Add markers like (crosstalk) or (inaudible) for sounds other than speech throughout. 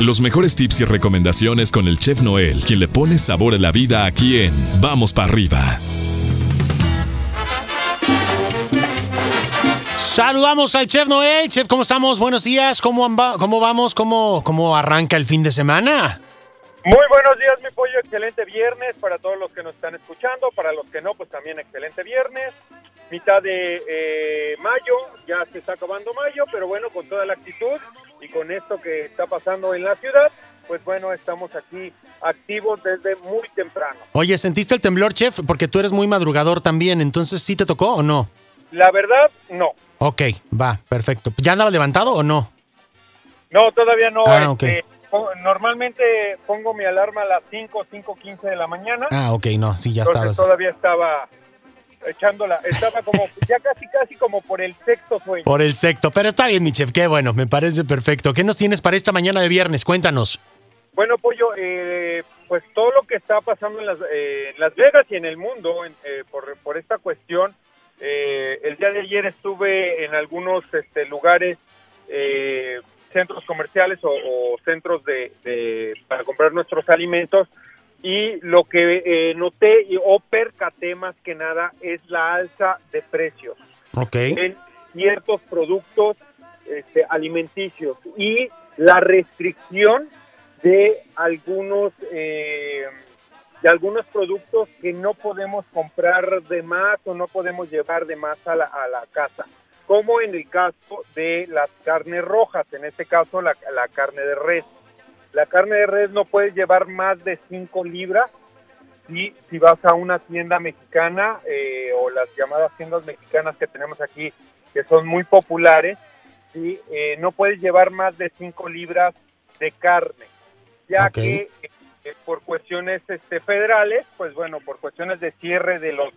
Los mejores tips y recomendaciones con el chef Noel, quien le pone sabor a la vida aquí en Vamos para arriba. Saludamos al chef Noel. Chef, ¿cómo estamos? Buenos días. ¿Cómo, amba- cómo vamos? ¿Cómo, ¿Cómo arranca el fin de semana? Muy buenos días, mi pollo. Excelente viernes para todos los que nos están escuchando. Para los que no, pues también excelente viernes. Mitad de eh, mayo, ya se está acabando mayo, pero bueno, con toda la actitud y con esto que está pasando en la ciudad, pues bueno, estamos aquí activos desde muy temprano. Oye, ¿sentiste el temblor, chef? Porque tú eres muy madrugador también, entonces ¿sí te tocó o no? La verdad, no. Ok, va, perfecto. ¿Ya andaba levantado o no? No, todavía no. Ah, este, po- normalmente pongo mi alarma a las 5, 5.15 de la mañana. Ah, ok, no, sí, ya estabas. todavía estaba echándola, estaba como ya casi casi como por el sexto sueño. Por el secto, pero está bien, mi chef, qué bueno, me parece perfecto. ¿Qué nos tienes para esta mañana de viernes? Cuéntanos. Bueno, Pollo, eh, pues todo lo que está pasando en Las, eh, en Las Vegas y en el mundo en- eh, por, por esta cuestión, eh, el día de ayer estuve en algunos este, lugares, eh, centros comerciales o, o centros de, de- para comprar nuestros alimentos y lo que eh, noté o percaté más que nada es la alza de precios. Ok. en ciertos productos este, alimenticios y la restricción de algunos eh, de algunos productos que no podemos comprar de más o no podemos llevar de más a la, a la casa como en el caso de las carnes rojas en este caso la, la carne de res la carne de res no puedes llevar más de 5 libras y si vas a una tienda mexicana eh, o las llamadas tiendas mexicanas que tenemos aquí, que son muy populares, ¿sí? Eh, no puedes llevar más de 5 libras de carne, ya que eh, por cuestiones este, federales, pues bueno, por cuestiones de cierre de los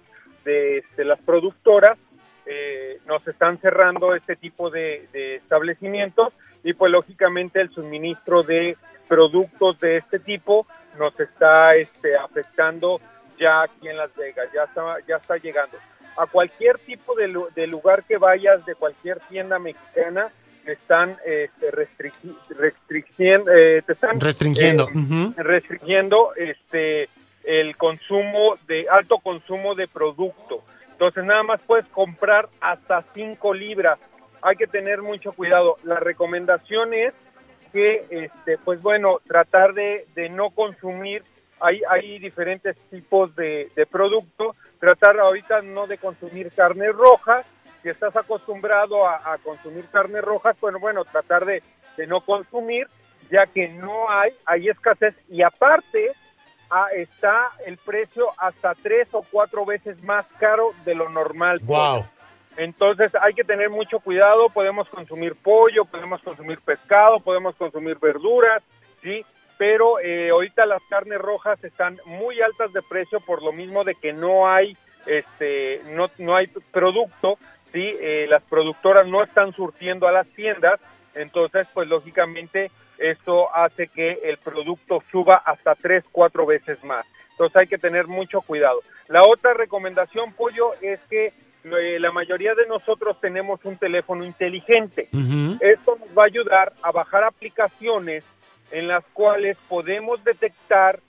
de, este, las productoras, eh, nos están cerrando este tipo de, de establecimientos y pues lógicamente el suministro de productos de este tipo nos está este, afectando ya aquí en Las Vegas, ya está, ya está llegando. A cualquier tipo de, lu- de lugar que vayas, de cualquier tienda mexicana, están este, eh, te están Restringiendo. eh, restringiendo este el consumo de alto consumo de producto. Entonces nada más puedes comprar hasta 5 libras. Hay que tener mucho cuidado. La recomendación es que, este, pues bueno, tratar de, no consumir. Hay, diferentes tipos de, de producto. Tratar ahorita no de consumir carnes rojas. Si estás acostumbrado a, consumir carnes rojas, bueno, bueno, tratar de, de no consumir, ya que no hay, hay escasez. Y aparte, ah, está el precio hasta tres o cuatro veces más caro de lo normal. Wow. Entonces hay que tener mucho cuidado, podemos consumir pollo, podemos consumir pescado, podemos consumir verduras, ¿sí? Pero eh, ahorita las carnes rojas están muy altas de precio por lo mismo de que no hay, este, no, no hay producto, ¿sí? Eh, las productoras no están surtiendo a las tiendas, entonces pues lógicamente esto hace que el producto suba hasta tres, cuatro veces más. Entonces hay que tener mucho cuidado. La otra recomendación, Pollo, es que eh, la mayoría de nosotros tenemos un teléfono inteligente. Esto nos va a ayudar a bajar aplicaciones en las cuales podemos detectar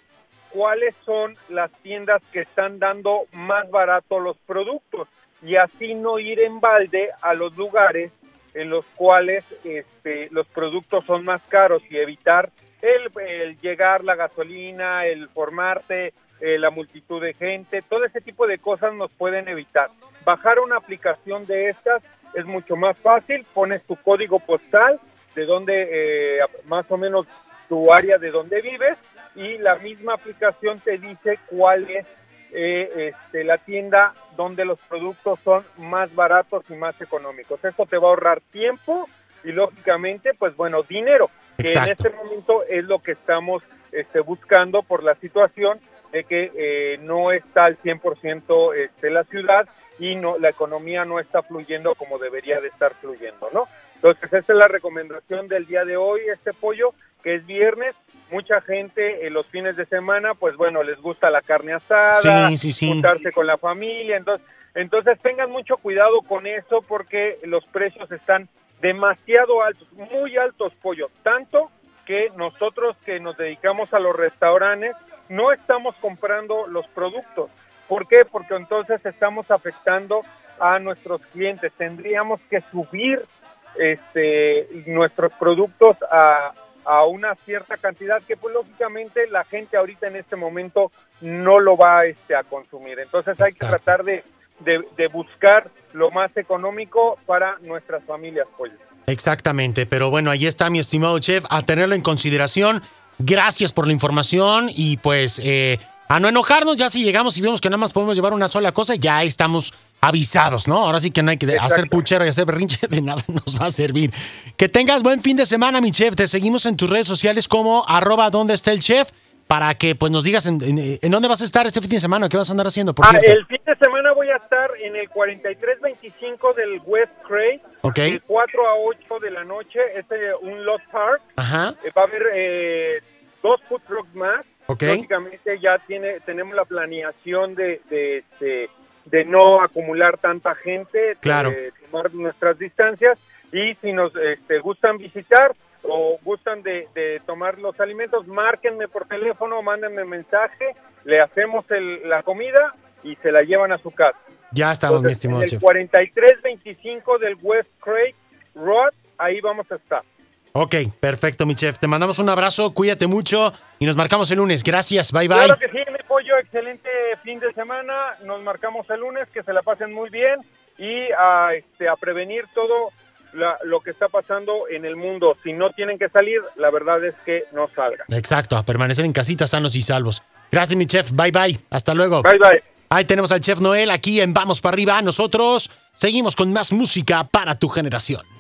cuáles son las tiendas que están dando más barato los productos y así no ir en balde a los lugares en los cuales este, los productos son más caros y evitar el, llegar, la gasolina, el formarte, eh, la multitud de gente, todo ese tipo de cosas nos pueden evitar. Bajar una aplicación de estas es mucho más fácil, pones tu código postal de donde eh, más o menos tu área de donde vives y la misma aplicación te dice cuál es eh, este, la tienda donde los productos son más baratos y más económicos. Esto te va a ahorrar tiempo y lógicamente, pues bueno, dinero, que en este momento es lo que estamos este, buscando por la situación de que eh, no está al 100% este, la ciudad y no la economía no está fluyendo como debería de estar fluyendo, ¿no? Entonces, esta es la recomendación del día de hoy, este pollo, que es viernes. Mucha gente en los fines de semana, pues bueno, les gusta la carne asada, Sí, sí, sí. juntarse con la familia. Entonces, entonces tengan mucho cuidado con eso porque los precios están demasiado altos, muy altos pollo, tanto que nosotros que nos dedicamos a los restaurantes no estamos comprando los productos. ¿Por qué? Porque entonces estamos afectando a nuestros clientes. Tendríamos que subir este, nuestros productos a, a una cierta cantidad que pues lógicamente la gente ahorita en este momento no lo va este, a consumir. Entonces hay que tratar de, de, buscar lo más económico para nuestras familias. Pues. Exactamente, pero bueno, ahí está mi estimado chef, a tenerlo en consideración. Gracias por la información y pues eh, a no enojarnos, ya si llegamos y vemos que nada más podemos llevar una sola cosa, ya estamos avisados, ¿no? Ahora sí que no hay que hacer puchero y hacer berrinche, de nada (laughs) nos va a servir. Que tengas buen fin de semana, mi chef. Te seguimos en tus redes sociales como arroba donde está el chef para que pues nos digas en, dónde vas a estar este fin de semana, qué vas a andar haciendo, por ah, El fin de semana voy a estar en el 4325 del West Cray, okay. de 4 a 8 de la noche, es un lot park. Ajá. Eh, va a haber eh, dos food trucks más. Okay. Lógicamente ya tiene, tenemos la planeación de, de, este, de no acumular tanta gente, claro. de tomar nuestras distancias y si nos este, gustan visitar o gustan de, tomar los alimentos, márquenme por teléfono, mándenme mensaje, le hacemos la comida y se la llevan a su casa. Ya estamos, mi estimado en el 4325 del West Craig Road, ahí vamos a estar. Ok, perfecto, mi chef. Te mandamos un abrazo, cuídate mucho y nos marcamos el lunes. Gracias, bye bye. Claro que sí, excelente fin de semana. Nos marcamos el lunes, que se la pasen muy bien y a, este, a prevenir todo lo que está pasando en el mundo. Si no tienen que salir, la verdad es que no salgan. Exacto, a permanecer en casita sanos y salvos. Gracias, mi chef. Bye bye. Hasta luego. Bye bye. Ahí tenemos al chef Noel aquí en Vamos para arriba. Nosotros seguimos con más música para tu generación.